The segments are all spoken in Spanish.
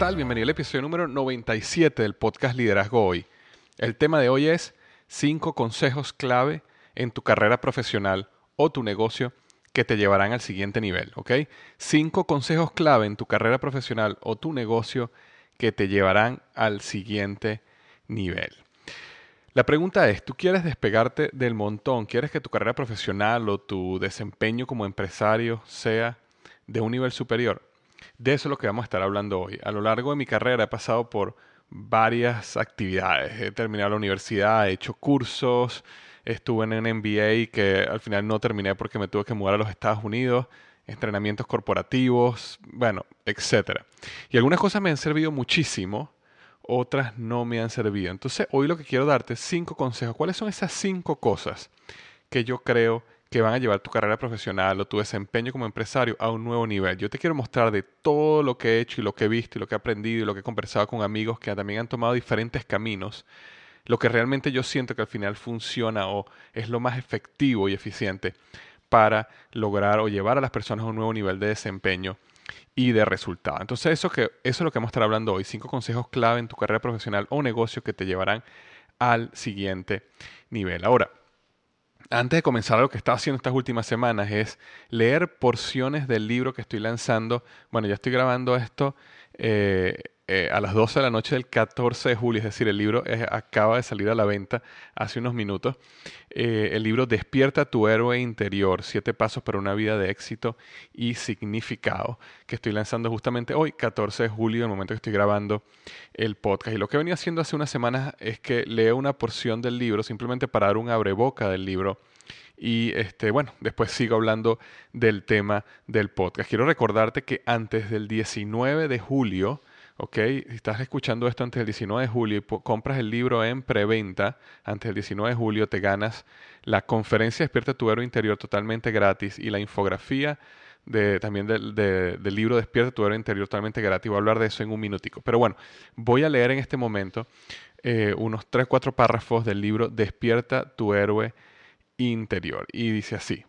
Tal? Bienvenido al episodio número 97 del podcast Liderazgo Hoy. El tema de hoy es 5 consejos clave en tu carrera profesional o tu negocio que te llevarán al siguiente nivel, ¿ok? 5 consejos clave en tu carrera profesional o tu negocio que te llevarán al siguiente nivel. La pregunta es, ¿tú quieres despegarte del montón? ¿Quieres que tu carrera profesional o tu desempeño como empresario sea de un nivel superior? De eso es lo que vamos a estar hablando hoy. A lo largo de mi carrera he pasado por varias actividades. He terminado la universidad, he hecho cursos, estuve en un MBA que al final no terminé porque me tuve que mudar a los Estados Unidos, entrenamientos corporativos, bueno, etc. Y algunas cosas me han servido muchísimo, otras no me han servido. Entonces hoy lo que quiero darte es cinco consejos. ¿Cuáles son esas cinco cosas que yo creo que van a llevar tu carrera profesional o tu desempeño como empresario a un nuevo nivel. Yo te quiero mostrar de todo lo que he hecho y lo que he visto y lo que he aprendido y lo que he conversado con amigos que también han tomado diferentes caminos, lo que realmente yo siento que al final funciona o es lo más efectivo y eficiente para lograr o llevar a las personas a un nuevo nivel de desempeño y de resultado. Entonces que, eso es lo que vamos a estar hablando hoy, cinco consejos clave en tu carrera profesional o negocio que te llevarán al siguiente nivel. Ahora, antes de comenzar lo que estaba haciendo estas últimas semanas es leer porciones del libro que estoy lanzando. Bueno, ya estoy grabando esto eh, eh, a las 12 de la noche del 14 de julio, es decir, el libro acaba de salir a la venta hace unos minutos. Eh, el libro Despierta tu héroe interior, siete pasos para una vida de éxito y significado, que estoy lanzando justamente hoy, 14 de julio, en el momento que estoy grabando el podcast. Y lo que venía haciendo hace unas semanas es que leo una porción del libro simplemente para dar un abreboca del libro y este, bueno, después sigo hablando del tema del podcast. Quiero recordarte que antes del 19 de julio, si estás escuchando esto antes del 19 de julio y compras el libro en preventa, antes del 19 de julio te ganas la conferencia Despierta tu héroe interior totalmente gratis y la infografía de, también del, libro Despierta tu héroe interior totalmente gratis. Voy a hablar de eso en un minutico. Pero bueno, voy a leer en este momento eh, unos 3-4 párrafos del libro Despierta tu héroe interior. Y dice así,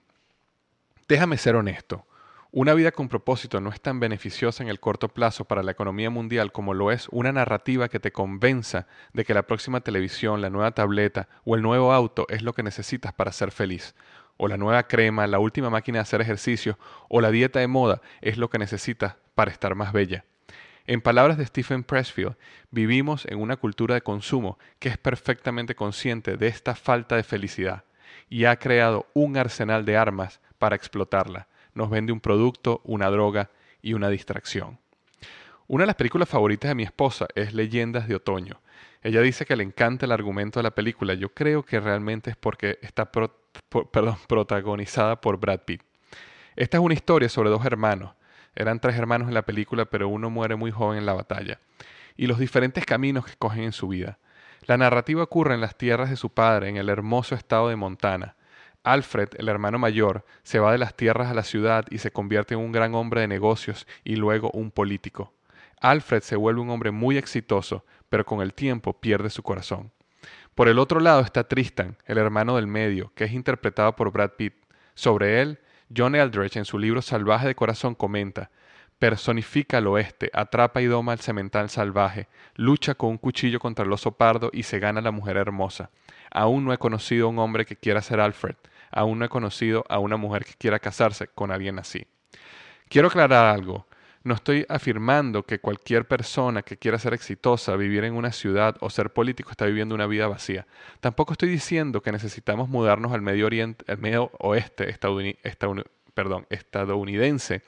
déjame ser honesto. Una vida con propósito no es tan beneficiosa en el corto plazo para la economía mundial como lo es una narrativa que te convenza de que la próxima televisión, la nueva tableta o el nuevo auto es lo que necesitas para ser feliz. o la nueva crema, la última máquina de hacer ejercicio o la dieta de moda es lo que necesitas para estar más bella. En palabras de Stephen Pressfield, vivimos en una cultura de consumo que es perfectamente consciente de esta falta de felicidad y ha creado un arsenal de armas para explotarla. Nos vende un producto, una droga y una distracción. Una de las películas favoritas de mi esposa es Leyendas de Otoño. Ella dice que le encanta el argumento de la película. Yo creo que realmente es porque está protagonizada por Brad Pitt. Esta es una historia sobre dos hermanos. Eran tres hermanos en la película, pero uno muere muy joven en la batalla. Y los diferentes caminos que cogen en su vida. La narrativa ocurre en las tierras de su padre, en el hermoso estado de Montana. Alfred, el hermano mayor, se va de las tierras a la ciudad y se convierte en un gran hombre de negocios y luego un político. Alfred se vuelve un hombre muy exitoso, pero con el tiempo pierde su corazón. Por el otro lado está Tristan, el hermano del medio, que es interpretado por Brad Pitt. Sobre él, John Eldredge en su libro Salvaje de Corazón comenta, personifica al oeste, atrapa y doma al cemental salvaje, lucha con un cuchillo contra el oso pardo y se gana la mujer hermosa. Aún no he conocido a un hombre que quiera ser Alfred, aún no he conocido a una mujer que quiera casarse con alguien así. Quiero aclarar algo. No estoy afirmando que cualquier persona que quiera ser exitosa, vivir en una ciudad o ser político está viviendo una vida vacía. Tampoco estoy diciendo que necesitamos mudarnos al Medio Oriente, al Medio Oeste estadounidense,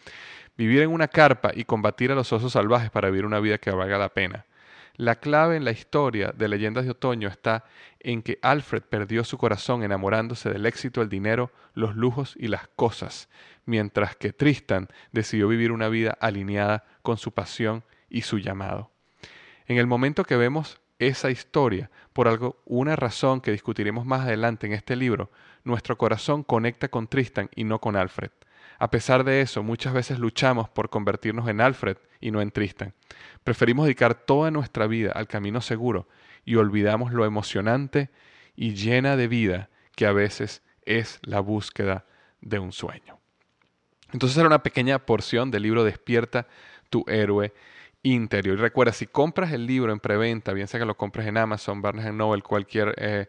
vivir en una carpa y combatir a los osos salvajes para vivir una vida que valga la pena. La clave en la historia de Leyendas de Otoño está en que Alfred perdió su corazón enamorándose del éxito, el dinero, los lujos y las cosas, mientras que Tristan decidió vivir una vida alineada con su pasión y su llamado. En el momento que vemos esa historia, por algo, una razón que discutiremos más adelante en este libro, nuestro corazón conecta con Tristan y no con Alfred. A pesar de eso, muchas veces luchamos por convertirnos en Alfred y no en Tristan. Preferimos dedicar toda nuestra vida al camino seguro y olvidamos lo emocionante y llena de vida que a veces es la búsqueda de un sueño. Entonces era una pequeña porción del libro Despierta tu héroe interior. Y recuerda, si compras el libro en preventa, bien sea que lo compres en Amazon, Barnes Noble, cualquier eh,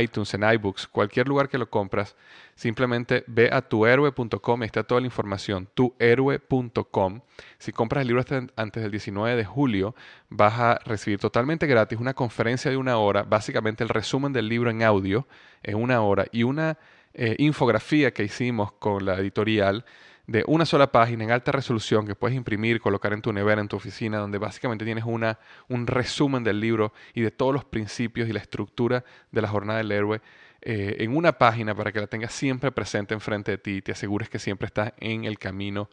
iTunes, en iBooks, cualquier lugar que lo compras, simplemente ve a tuhéroe.com, está toda la información, tuhéroe.com. Si compras el libro antes del 19 de julio, vas a recibir totalmente gratis una conferencia de una hora, básicamente el resumen del libro en audio en una hora y una eh, infografía que hicimos con la editorial de una sola página en alta resolución que puedes imprimir, colocar en tu nevera, en tu oficina, donde básicamente tienes una, un resumen del libro y de todos los principios y la estructura de la jornada del héroe eh, en una página para que la tengas siempre presente enfrente de ti y te asegures que siempre estás en el camino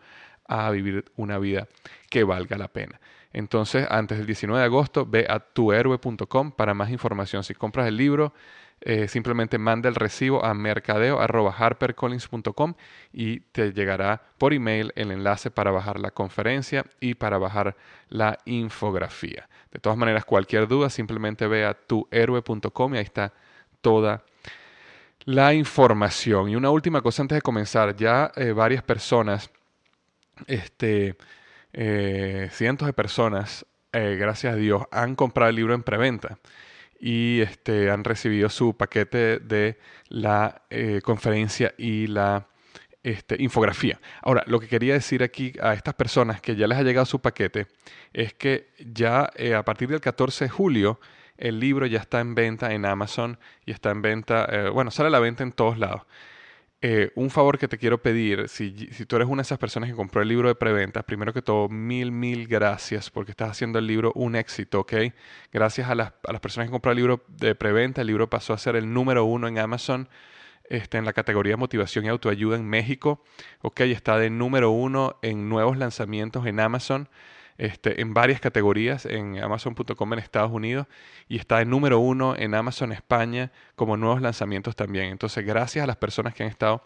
a vivir una vida que valga la pena. Entonces, antes del 19 de agosto, ve a tuhéroe.com para más información. Si compras el libro, eh, simplemente manda el recibo a mercadeo.harpercollins.com y te llegará por email el enlace para bajar la conferencia y para bajar la infografía. De todas maneras, cualquier duda, simplemente ve a tuhéroe.com y ahí está toda la información. Y una última cosa antes de comenzar, ya eh, varias personas, este, eh, cientos de personas, gracias a Dios, han comprado el libro en preventa y este, han recibido su paquete de la eh, conferencia y la este, infografía. Ahora, lo que quería decir aquí a estas personas que ya les ha llegado su paquete es que ya eh, a partir del 14 de julio el libro ya está en venta en Amazon y está en venta, eh, bueno, sale a la venta en todos lados. Eh, un favor que te quiero pedir, si, si, tú eres una de esas personas que compró el libro de preventa, primero que todo, mil, mil gracias porque estás haciendo el libro un éxito, ¿ok? Gracias a las, a las personas que compró el libro de preventa, el libro pasó a ser el número uno en Amazon. Este, en la categoría motivación y autoayuda en México, ok, está de número uno en nuevos lanzamientos en Amazon. Este, en varias categorías en Amazon.com en Estados Unidos y está en número uno en Amazon España como nuevos lanzamientos también. Entonces, gracias a las personas que han estado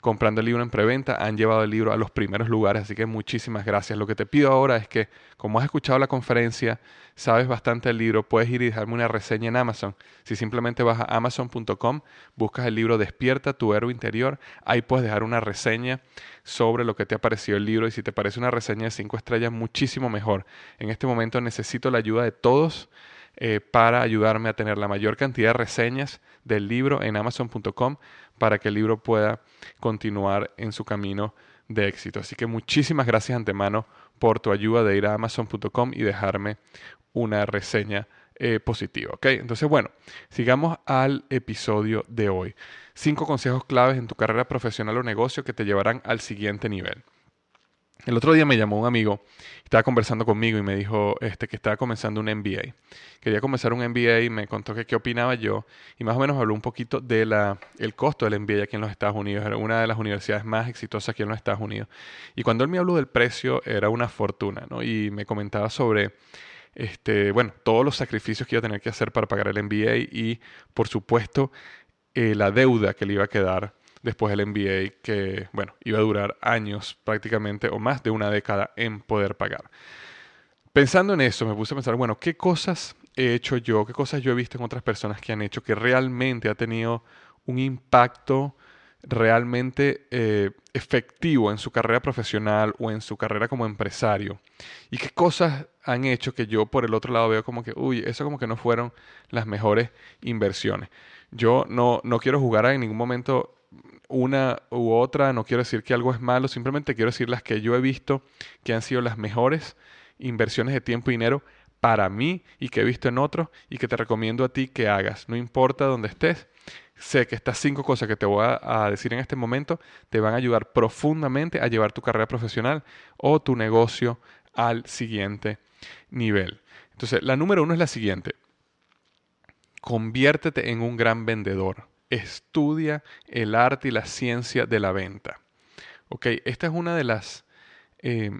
comprando el libro en preventa, han llevado el libro a los primeros lugares, así que muchísimas gracias. Lo que te pido ahora es que, como has escuchado la conferencia, sabes bastante del libro, puedes ir y dejarme una reseña en Amazon. Si simplemente vas a amazon.com, buscas el libro Despierta tu héroe interior, ahí puedes dejar una reseña sobre lo que te ha parecido el libro y si te parece una reseña de cinco estrellas, muchísimo mejor. En este momento necesito la ayuda de todos eh, para ayudarme a tener la mayor cantidad de reseñas del libro en amazon.com para que el libro pueda continuar en su camino de éxito. Así que muchísimas gracias antemano por tu ayuda de ir a amazon.com y dejarme una reseña eh, positiva. ¿ok? Entonces, bueno, sigamos al episodio de hoy. Cinco consejos claves en tu carrera profesional o negocio que te llevarán al siguiente nivel. El otro día me llamó un amigo, estaba conversando conmigo y me dijo este, que estaba comenzando un MBA. Quería comenzar un MBA y me contó que qué opinaba yo y más o menos habló un poquito del el costo del MBA aquí en los Estados Unidos. Era una de las universidades más exitosas aquí en los Estados Unidos. Y cuando él me habló del precio era una fortuna, ¿no? Y me comentaba sobre este, bueno, todos los sacrificios que iba a tener que hacer para pagar el MBA y, por supuesto, eh, la deuda que le iba a quedar después del MBA que, bueno, iba a durar años prácticamente o más de una década en poder pagar. Pensando en eso, me puse a pensar, bueno, ¿qué cosas he hecho yo? ¿Qué cosas yo he visto en otras personas que han hecho que realmente ha tenido un impacto realmente eh, efectivo en su carrera profesional o en su carrera como empresario? ¿Y qué cosas han hecho que yo por el otro lado veo como que, uy, eso como que no fueron las mejores inversiones? Yo no, no quiero jugar en ningún momento una u otra, no quiero decir que algo es malo, simplemente quiero decir las que yo he visto que han sido las mejores inversiones de tiempo y dinero para mí y que he visto en otros y que te recomiendo a ti que hagas. No importa dónde estés, sé que estas cinco cosas que te voy a, decir en este momento te van a ayudar profundamente a llevar tu carrera profesional o tu negocio al siguiente nivel. Entonces, la número uno es la siguiente. Conviértete en un gran vendedor estudia el arte y la ciencia de la venta. Ok, esta es una de las eh,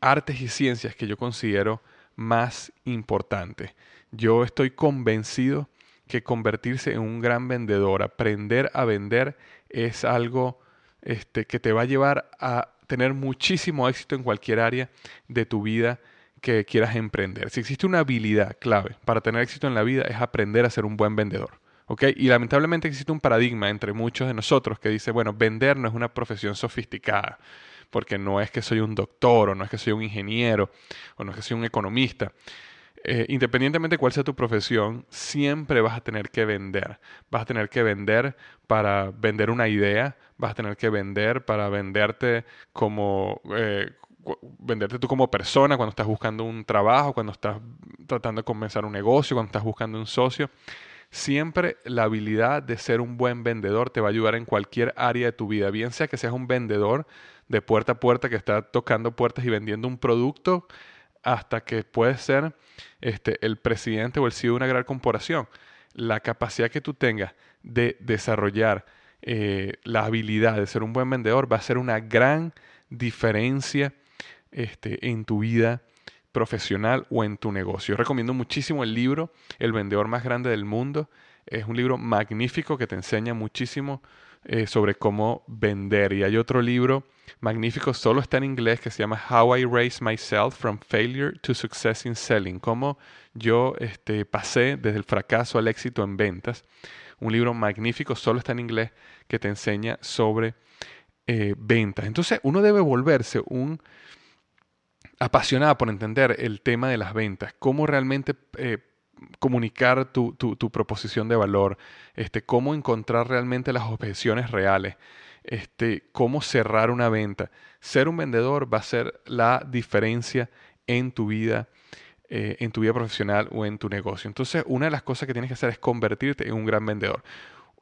artes y ciencias que yo considero más importantes. Yo estoy convencido que convertirse en un gran vendedor, aprender a vender, es algo este, que te va a llevar a tener muchísimo éxito en cualquier área de tu vida que quieras emprender. Si existe una habilidad clave para tener éxito en la vida es aprender a ser un buen vendedor. Y lamentablemente existe un paradigma entre muchos de nosotros que dice, bueno, vender no es una profesión sofisticada, porque no es que soy un doctor, o no es que soy un ingeniero, o no es que soy un economista. Eh, independientemente de cuál sea tu profesión, siempre vas a tener que vender. Vas a tener que vender para vender una idea, vas a tener que vender para venderte como... Eh, venderte tú como persona cuando estás buscando un trabajo, cuando estás tratando de comenzar un negocio, cuando estás buscando un socio. Siempre la habilidad de ser un buen vendedor te va a ayudar en cualquier área de tu vida, bien sea que seas un vendedor de puerta a puerta que está tocando puertas y vendiendo un producto, hasta que puedes ser este, el presidente o el CEO de una gran corporación. La capacidad que tú tengas de desarrollar eh, la habilidad de ser un buen vendedor va a ser una gran diferencia este, en tu vida profesional o en tu negocio. Yo recomiendo muchísimo el libro El vendedor más grande del mundo. Es un libro magnífico que te enseña muchísimo eh, sobre cómo vender. Y hay otro libro magnífico, solo está en inglés, que se llama How I Raised Myself from Failure to Success in Selling. Cómo yo este, pasé desde el fracaso al éxito en ventas. Un libro magnífico, solo está en inglés, que te enseña sobre eh, ventas. Entonces uno debe volverse un apasionada por entender el tema de las ventas, cómo realmente eh, comunicar tu, tu, proposición de valor, este, cómo encontrar realmente las objeciones reales, este, cómo cerrar una venta. Ser un vendedor va a ser la diferencia en tu vida, eh, en tu vida profesional o en tu negocio. Entonces, una de las cosas que tienes que hacer es convertirte en un gran vendedor.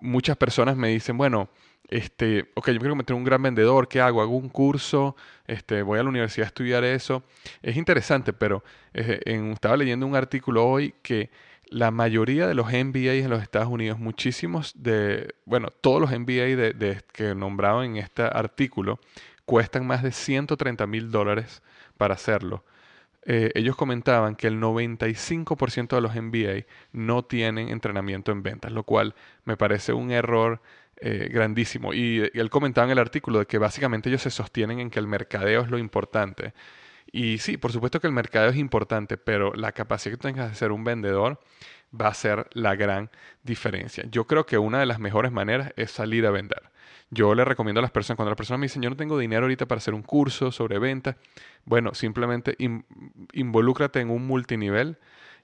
Muchas personas me dicen, bueno, este, ok, yo quiero meter un gran vendedor, ¿qué hago? ¿Hago un curso? Este, ¿Voy a la universidad a estudiar eso? Es interesante, pero eh, estaba leyendo un artículo hoy que la mayoría de los MBAs en los Estados Unidos, muchísimos de, bueno, todos los MBA de, que nombraban en este artículo, cuestan más de 130 mil dólares para hacerlo. Eh, ellos comentaban que el 95% de los MBA no tienen entrenamiento en ventas, lo cual me parece un error eh, grandísimo. Y, él comentaba en el artículo de que básicamente ellos se sostienen en que el mercadeo es lo importante. Y sí, por supuesto que el mercadeo es importante, pero la capacidad que tengas de ser un vendedor va a ser la gran diferencia. Yo creo que una de las mejores maneras es salir a vender. Yo le recomiendo a las personas, cuando las personas me dicen, yo no tengo dinero ahorita para hacer un curso sobre venta, bueno, simplemente involúcrate en un multinivel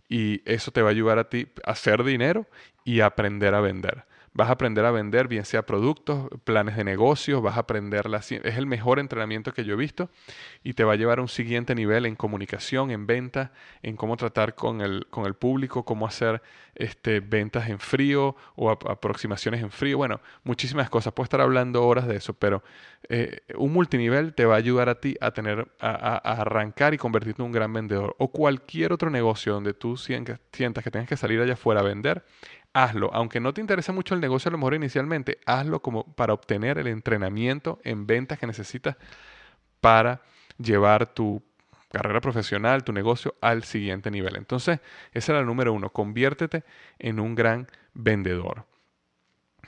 y eso te va a ayudar a ti a hacer dinero y aprender a vender. Vas a aprender a vender, bien sea productos, planes de negocios, vas a aprender la Es el mejor entrenamiento que yo he visto y te va a llevar a un siguiente nivel en comunicación, en venta, en cómo tratar con el, con el público, cómo hacer este, ventas en frío o aproximaciones en frío. Bueno, muchísimas cosas. Puedo estar hablando horas de eso, pero eh, un multinivel te va a ayudar a ti a tener, a, arrancar y convertirte en un gran vendedor. O cualquier otro negocio donde tú sientas que tengas que salir allá afuera a vender hazlo. Aunque no te interesa mucho el negocio a lo mejor inicialmente, hazlo como para obtener el entrenamiento en ventas que necesitas para llevar tu carrera profesional, tu negocio al siguiente nivel. Entonces, esa era la número uno, conviértete en un gran vendedor.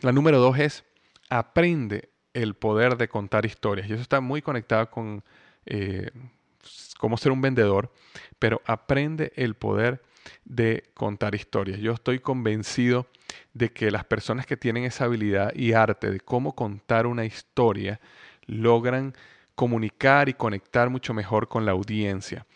La número dos es, aprende el poder de contar historias. Y eso está muy conectado con eh, cómo ser un vendedor, pero aprende el poder de contar historias. Yo estoy convencido de que las personas que tienen esa habilidad y arte de cómo contar una historia logran comunicar y conectar mucho mejor con la audiencia.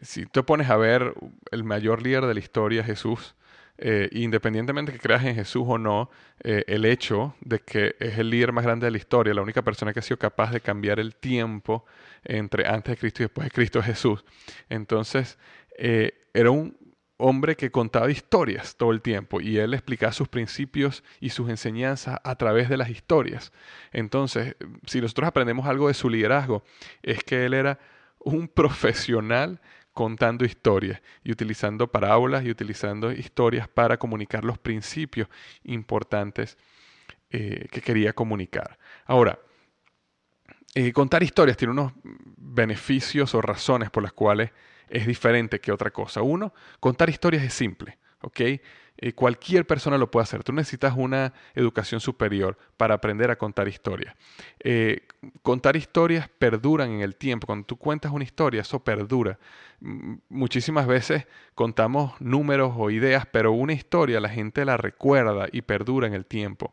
Si te pones a ver el mayor líder de la historia, Jesús, eh, independientemente que creas en Jesús o no, eh, el hecho de que es el líder más grande de la historia, la única persona que ha sido capaz de cambiar el tiempo entre antes de Cristo y después de Cristo es Jesús. Entonces, eh, era un hombre que contaba historias todo el tiempo y él explicaba sus principios y sus enseñanzas a través de las historias. Entonces, si nosotros aprendemos algo de su liderazgo, es que él era un profesional contando historias y utilizando parábolas y utilizando historias para comunicar los principios importantes eh, que quería comunicar. Ahora, eh, contar historias tiene unos beneficios o razones por las cuales es diferente que otra cosa. Uno, contar historias es simple, ¿ok? Eh, cualquier persona lo puede hacer. Tú necesitas una educación superior para aprender a contar historias. Eh, contar historias perduran en el tiempo. Cuando tú cuentas una historia, eso perdura. muchísimas veces contamos números o ideas, pero una historia la gente la recuerda y perdura en el tiempo.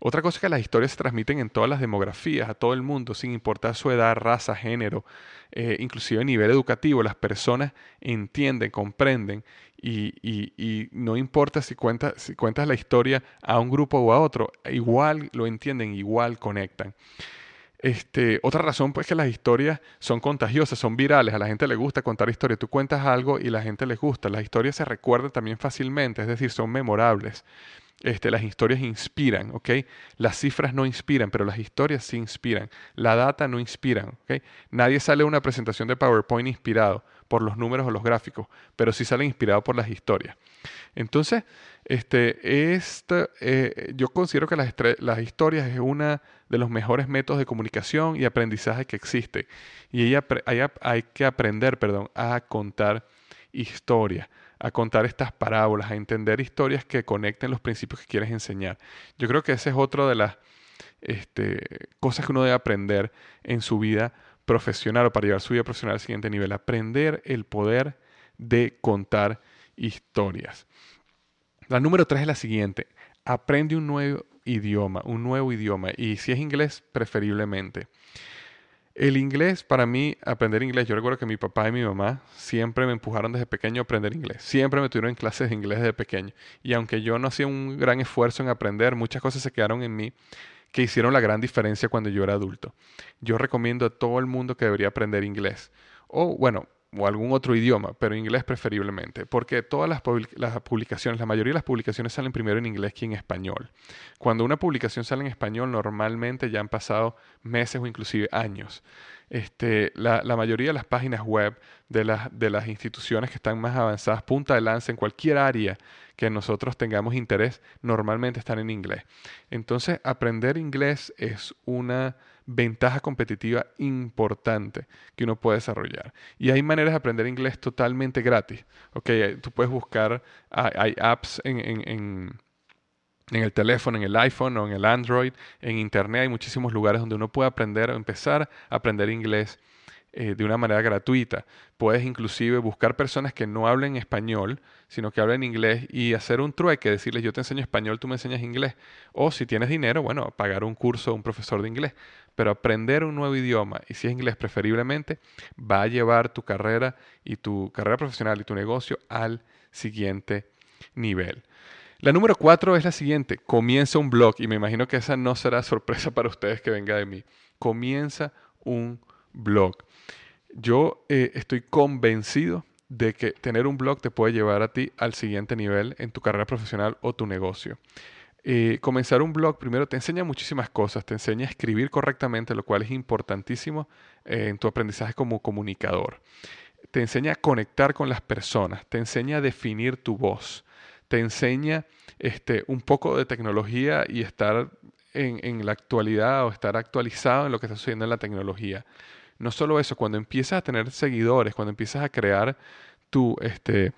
Otra cosa es que las historias se transmiten en todas las demografías, a todo el mundo, sin importar su edad, raza, género, eh, inclusive a nivel educativo. Las personas entienden, comprenden y, no importa si cuentas, la historia a un grupo o a otro, igual lo entienden, igual conectan. Este, otra razón pues que las historias son contagiosas, son virales, a la gente le gusta contar historias, tú cuentas algo y la gente les gusta, las historias se recuerdan también fácilmente, es decir, son memorables. Este, las historias inspiran, ¿ok? Las cifras no inspiran, pero las historias sí inspiran. La data no inspiran, ¿ok? Nadie sale a una presentación de PowerPoint inspirado por los números o los gráficos, pero sí sale inspirado por las historias. Entonces, este, eh, yo considero que las, historias es uno de los mejores métodos de comunicación y aprendizaje que existe. Y hay, hay que aprender, perdón, a contar historias a contar estas parábolas, a entender historias que conecten los principios que quieres enseñar. Yo creo que esa es otra de las este, cosas que uno debe aprender en su vida profesional o para llevar su vida profesional al siguiente nivel. Aprender el poder de contar historias. La número tres es la siguiente. Aprende un nuevo idioma, un nuevo idioma. Y si es inglés, preferiblemente. El inglés, para mí, aprender inglés, yo recuerdo que mi papá y mi mamá siempre me empujaron desde pequeño a aprender inglés. Siempre me tuvieron en clases de inglés desde pequeño. Y aunque yo no hacía un gran esfuerzo en aprender, muchas cosas se quedaron en mí que hicieron la gran diferencia cuando yo era adulto. Yo recomiendo a todo el mundo que debería aprender inglés. O bueno, o algún otro idioma, pero inglés preferiblemente, porque todas las, publicaciones, la mayoría de las publicaciones salen primero en inglés que en español. Cuando una publicación sale en español, normalmente ya han pasado meses o inclusive años. Este, la, mayoría de las páginas web de las, de las instituciones que están más avanzadas, punta de lanza en cualquier área que nosotros tengamos interés, normalmente están en inglés. Entonces, aprender inglés es una ventaja competitiva importante que uno puede desarrollar. Y hay maneras de aprender inglés totalmente gratis. Okay, tú puedes buscar, hay, apps en, en, en, en, el teléfono, en el iPhone o en el Android, en Internet, hay muchísimos lugares donde uno puede aprender o empezar a aprender inglés eh, de una manera gratuita. Puedes inclusive buscar personas que no hablen español, sino que hablen inglés y hacer un trueque, decirles yo te enseño español, tú me enseñas inglés. O si tienes dinero, bueno, pagar un curso un profesor de inglés. Pero aprender un nuevo idioma, y si es inglés preferiblemente, va a llevar tu carrera y tu carrera profesional y tu negocio al siguiente nivel. La número cuatro es la siguiente, comienza un blog y me imagino que esa no será sorpresa para ustedes que venga de mí. Comienza un blog. Yo eh, estoy convencido de que tener un blog te puede llevar a ti al siguiente nivel en tu carrera profesional o tu negocio. Eh, comenzar un blog primero te enseña muchísimas cosas, te enseña a escribir correctamente, lo cual es importantísimo eh, en tu aprendizaje como comunicador. Te enseña a conectar con las personas, te enseña a definir tu voz, te enseña este, un poco de tecnología y estar en, en la actualidad o estar actualizado en lo que está sucediendo en la tecnología. No solo eso, cuando empiezas a tener seguidores, cuando empiezas a crear tu, este,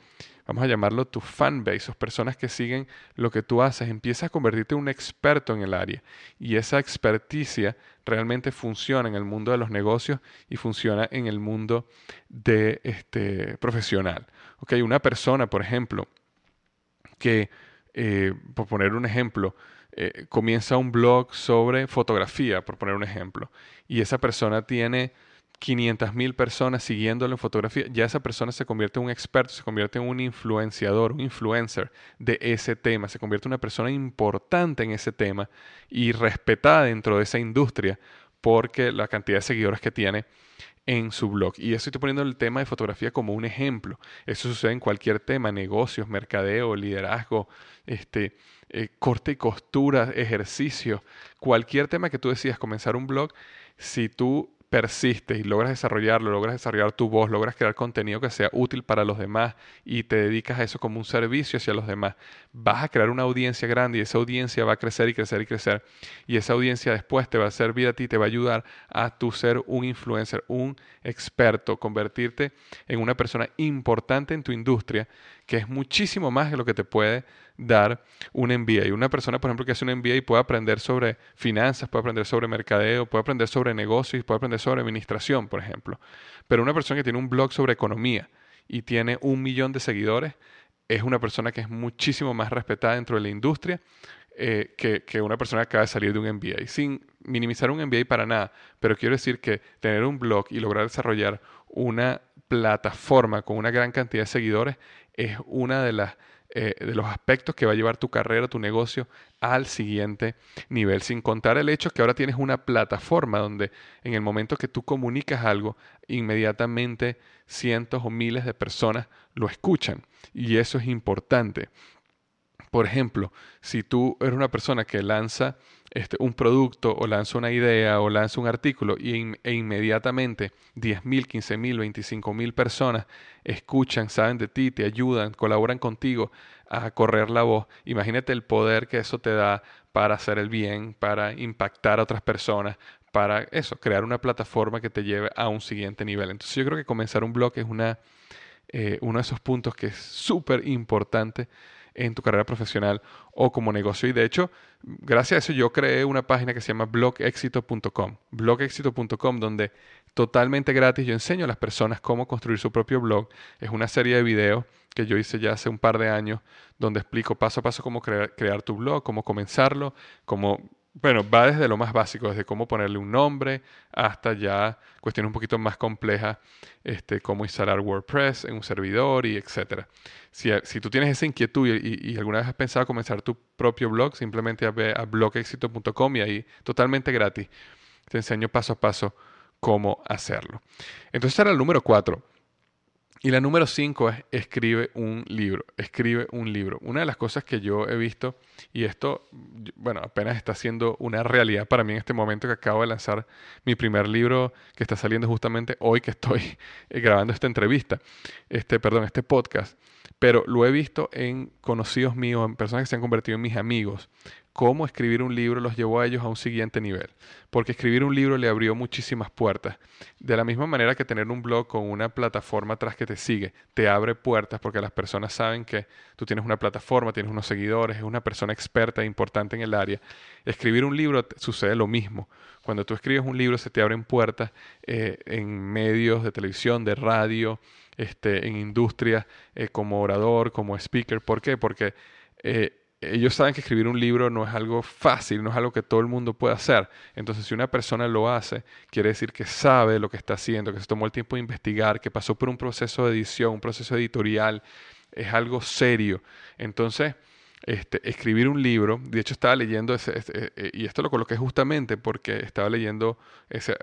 vamos a llamarlo tu fanbase, o personas que siguen lo que tú haces, empiezas a convertirte en un experto en el área. Y esa experticia realmente funciona en el mundo de los negocios y funciona en el mundo de este, profesional. Okay, una persona, por ejemplo, que, eh, por poner un ejemplo, eh, comienza un blog sobre fotografía, por poner un ejemplo, y esa persona tiene 500 mil personas siguiéndolo en fotografía, ya esa persona se convierte en un experto, se convierte en un influenciador, un influencer de ese tema, se convierte en una persona importante en ese tema y respetada dentro de esa industria porque la cantidad de seguidores que tiene en su blog. Y estoy poniendo el tema de fotografía como un ejemplo. Eso sucede en cualquier tema, negocios, mercadeo, liderazgo, este, eh, corte y costura, ejercicio, cualquier tema que tú decidas comenzar un blog, si tú persistes y logras desarrollarlo, logras desarrollar tu voz, logras crear contenido que sea útil para los demás y te dedicas a eso como un servicio hacia los demás, vas a crear una audiencia grande y esa audiencia va a crecer y crecer y crecer. Y esa audiencia después te va a servir a ti, te va a ayudar a tu ser un influencer, un experto, convertirte en una persona importante en tu industria, que es muchísimo más de lo que te puede dar un MBA. Y una persona, por ejemplo, que hace un MBA puede aprender sobre finanzas, puede aprender sobre mercadeo, puede aprender sobre negocios, puede aprender sobre administración, por ejemplo. Pero una persona que tiene un blog sobre economía y tiene un millón de seguidores, es una persona que es muchísimo más respetada dentro de la industria eh, que, una persona acaba de salir de un MBA. Sin minimizar un MBA para nada, pero quiero decir que tener un blog y lograr desarrollar una plataforma con una gran cantidad de seguidores es una de eh, de los aspectos que va a llevar tu carrera, tu negocio al siguiente nivel, sin contar el hecho que ahora tienes una plataforma donde en el momento que tú comunicas algo, inmediatamente cientos o miles de personas lo escuchan y eso es importante. Por ejemplo, si tú eres una persona que lanza este, un producto o lanza una idea o lanza un artículo y, e inmediatamente 10.000, 15.000, 25.000 personas escuchan, saben de ti, te ayudan, colaboran contigo a correr la voz, imagínate el poder que eso te da para hacer el bien, para impactar a otras personas, para eso, crear una plataforma que te lleve a un siguiente nivel. Entonces yo creo que comenzar un blog es una, eh, uno de esos puntos que es súper importante en tu carrera profesional o como negocio. Y de hecho, gracias a eso yo creé una página que se llama blogexito.com. Blogexito.com donde totalmente gratis yo enseño a las personas cómo construir su propio blog. Es una serie de videos que yo hice ya hace un par de años donde explico paso a paso cómo crear, crear tu blog, cómo comenzarlo, cómo bueno, va desde lo más básico, desde cómo ponerle un nombre hasta ya cuestiones un poquito más complejas, este, cómo instalar WordPress en un servidor y etcétera. Si, si tú tienes esa inquietud y, alguna vez has pensado comenzar tu propio blog, simplemente ve a blogexito.com y ahí totalmente gratis te enseño paso a paso cómo hacerlo. Entonces era el número cuatro. Y la número cinco es escribe un libro, escribe un libro. Una de las cosas que yo he visto, y esto, bueno, apenas está siendo una realidad para mí en este momento que acabo de lanzar mi primer libro que está saliendo justamente hoy que estoy grabando esta entrevista, este, perdón, este podcast, pero lo he visto en conocidos míos, en personas que se han convertido en mis amigos, cómo escribir un libro los llevó a ellos a un siguiente nivel. Porque escribir un libro le abrió muchísimas puertas. De la misma manera que tener un blog con una plataforma atrás que te sigue, te abre puertas porque las personas saben que tú tienes una plataforma, tienes unos seguidores, es una persona experta e importante en el área. Escribir un libro sucede lo mismo. Cuando tú escribes un libro se te abren puertas eh, en medios de televisión, de radio, este, en industrias, eh, como orador, como speaker. ¿Por qué? Porque... Eh, ellos saben que escribir un libro no es algo fácil, no es algo que todo el mundo puede hacer. Entonces, si una persona lo hace, quiere decir que sabe lo que está haciendo, que se tomó el tiempo de investigar, que pasó por un proceso de edición, un proceso editorial, es algo serio. Entonces, este, escribir un libro, de hecho estaba leyendo, ese, ese, eh, y esto lo coloqué justamente porque estaba leyendo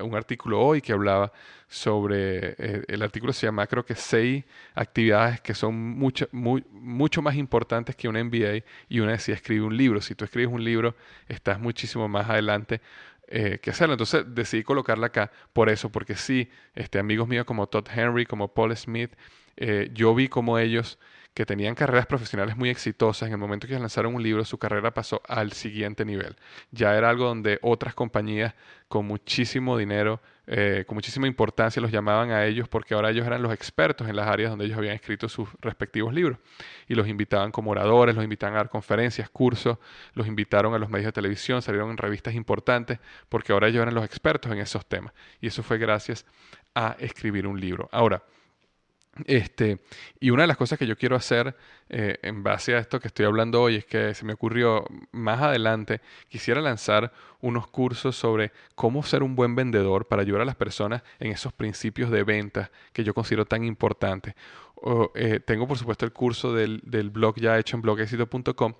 un artículo hoy que hablaba sobre, eh, el artículo se llama creo que seis actividades que son mucho, mucho más importantes que un MBA y una decía escribe un libro. Si tú escribes un libro, estás muchísimo más adelante eh, que hacerlo. Entonces decidí colocarla acá por eso, porque sí, este, amigos míos como Todd Henry, como Paul Smith, eh, yo vi como ellos que tenían carreras profesionales muy exitosas, en el momento que lanzaron un libro, su carrera pasó al siguiente nivel. Ya era algo donde otras compañías con muchísimo dinero, eh, con muchísima importancia, los llamaban a ellos porque ahora ellos eran los expertos en las áreas donde ellos habían escrito sus respectivos libros. Y los invitaban como oradores, los invitaban a dar conferencias, cursos, los invitaron a los medios de televisión, salieron en revistas importantes, porque ahora ellos eran los expertos en esos temas. Y eso fue gracias a escribir un libro. Ahora, este, y una de las cosas que yo quiero hacer eh, en base a esto que estoy hablando hoy es que se me ocurrió más adelante, quisiera lanzar unos cursos sobre cómo ser un buen vendedor para ayudar a las personas en esos principios de venta que yo considero tan importantes. Eh, tengo por supuesto el curso del, del blog ya hecho en blogexito.com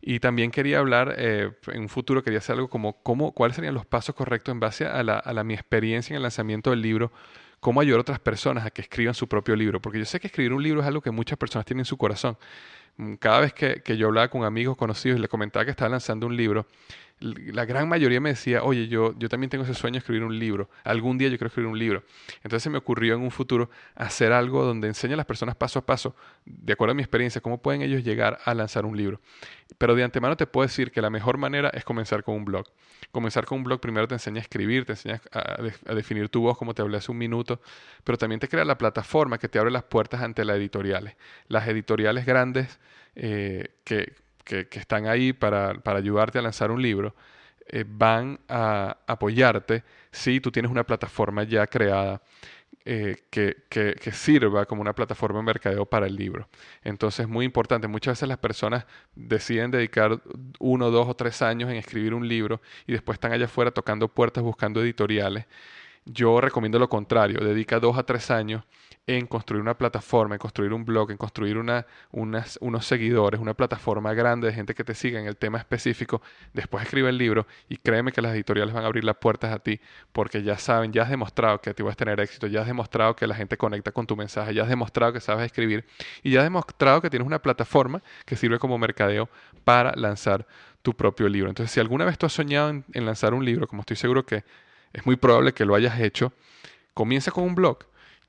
y también quería hablar, eh, en un futuro quería hacer algo como cómo, cuáles serían los pasos correctos en base a, la, a la, mi experiencia en el lanzamiento del libro cómo ayudar a otras personas a que escriban su propio libro. Porque yo sé que escribir un libro es algo que muchas personas tienen en su corazón. Mm, cada vez que, que yo hablaba con amigos conocidos y les comentaba que estaba lanzando un libro, la gran mayoría me decía, oye, yo, yo también tengo ese sueño de escribir un libro. Algún día yo quiero escribir un libro. Entonces se me ocurrió en un futuro hacer algo donde enseñe a las personas paso a paso, de acuerdo a mi experiencia, cómo pueden ellos llegar a lanzar un libro. Pero de antemano te puedo decir que la mejor manera es comenzar con un blog. Comenzar con un blog primero te enseña a escribir, te enseña a, definir tu voz, como te hablé hace un minuto, pero también te crea la plataforma que te abre las puertas ante las editoriales. Las editoriales grandes eh, que que, están ahí para, ayudarte a lanzar un libro, eh, van a apoyarte si tú tienes una plataforma ya creada eh, que, que, sirva como una plataforma de mercadeo para el libro. Entonces es muy importante. Muchas veces las personas deciden dedicar uno, dos o tres años en escribir un libro y después están allá afuera tocando puertas buscando editoriales. Yo recomiendo lo contrario. Dedica dos a tres años en construir una plataforma, en construir un blog, en construir unos seguidores, una plataforma grande de gente que te siga en el tema específico, después escribe el libro y créeme que las editoriales van a abrir las puertas a ti porque ya saben, ya has demostrado que ti vas a tener éxito, ya has demostrado que la gente conecta con tu mensaje, ya has demostrado que sabes escribir y ya has demostrado que tienes una plataforma que sirve como mercadeo para lanzar tu propio libro. Entonces, si alguna vez tú has soñado en, en lanzar un libro, como estoy seguro que es muy probable que lo hayas hecho, comienza con un blog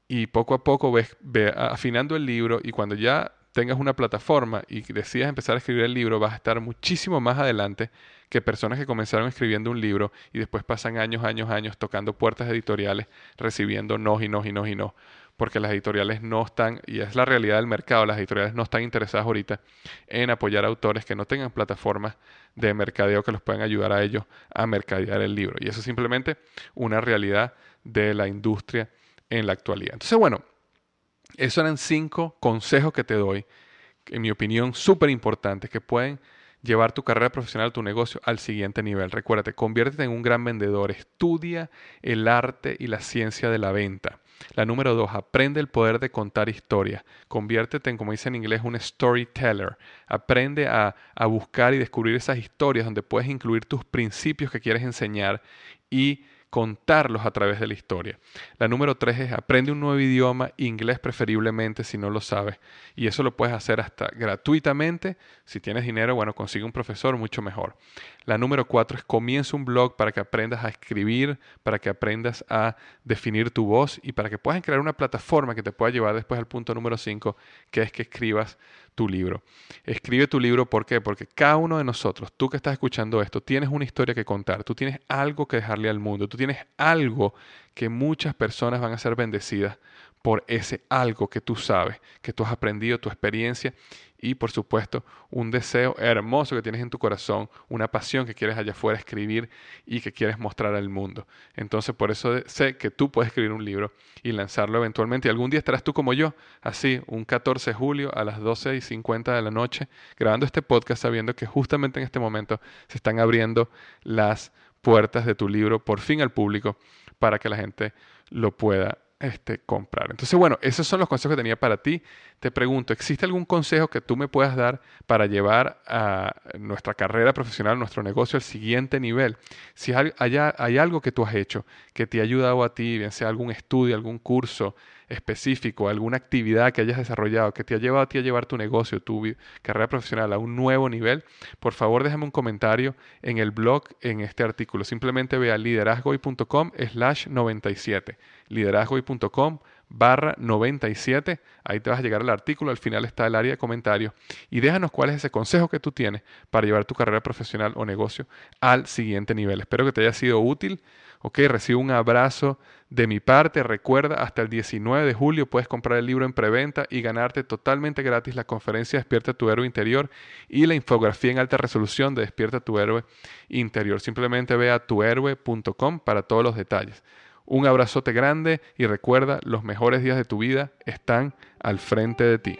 y poco a poco ves, ve afinando el libro y cuando ya tengas una plataforma y decidas empezar a escribir el libro, vas a estar muchísimo más adelante que personas que comenzaron escribiendo un libro y después pasan años, años, años tocando puertas editoriales, recibiendo no y no y no y no, porque las editoriales no están, y es la realidad del mercado, las editoriales no están interesadas ahorita en apoyar a autores que no tengan plataformas de mercadeo que los puedan ayudar a ellos a mercadear el libro. Y eso es simplemente una realidad de la industria en la actualidad. Entonces, bueno, esos eran cinco consejos que te doy, en mi opinión, súper importantes, que pueden llevar tu carrera profesional, tu negocio al siguiente nivel. Recuérdate, conviértete en un gran vendedor, estudia el arte y la ciencia de la venta. La número dos, aprende el poder de contar historias. Conviértete en, como dice en inglés, un storyteller. Aprende a, a buscar y descubrir esas historias donde puedes incluir tus principios que quieres enseñar y contarlos a través de la historia. La número tres es aprende un nuevo idioma, inglés preferiblemente si no lo sabes. Y eso lo puedes hacer hasta gratuitamente. Si tienes dinero, bueno, consigue un profesor mucho mejor. La número cuatro es comienza un blog para que aprendas a escribir, para que aprendas a definir tu voz y para que puedas crear una plataforma que te pueda llevar después al punto número cinco, que es que escribas tu libro. Escribe tu libro, ¿por qué? Porque cada uno de nosotros, tú que estás escuchando esto, tienes una historia que contar, tú tienes algo que dejarle al mundo, tú tienes algo que muchas personas van a ser bendecidas por ese algo que tú sabes, que tú has aprendido, tu experiencia y por supuesto un deseo hermoso que tienes en tu corazón, una pasión que quieres allá afuera escribir y que quieres mostrar al mundo. Entonces por eso sé que tú puedes escribir un libro y lanzarlo eventualmente y algún día estarás tú como yo, así un 14 de julio a las 12 y 50 de la noche grabando este podcast sabiendo que justamente en este momento se están abriendo las puertas de tu libro por fin al público para que la gente lo pueda este, comprar. Entonces, bueno, esos son los consejos que tenía para ti. Te pregunto, ¿existe algún consejo que tú me puedas dar para llevar a nuestra carrera profesional, nuestro negocio al siguiente nivel? Si hay, hay algo que tú has hecho que te ha ayudado a ti, bien sea algún estudio, algún curso, específico, alguna actividad que hayas desarrollado que te ha llevado a ti a llevar tu negocio, tu carrera profesional a un nuevo nivel, por favor déjame un comentario en el blog en este artículo. Simplemente ve a liderazgoy.com slash 97. liderazgoy.com barra 97. Ahí te vas a llegar al artículo, al final está el área de comentarios y déjanos cuál es ese consejo que tú tienes para llevar tu carrera profesional o negocio al siguiente nivel. Espero que te haya sido útil. Ok, recibo un abrazo de mi parte. Recuerda, hasta el 19 de julio puedes comprar el libro en preventa y ganarte totalmente gratis la conferencia Despierta tu héroe interior y la infografía en alta resolución de Despierta tu héroe interior. Simplemente ve a tuhéroe.com para todos los detalles. Un abrazote grande y recuerda, los mejores días de tu vida están al frente de ti.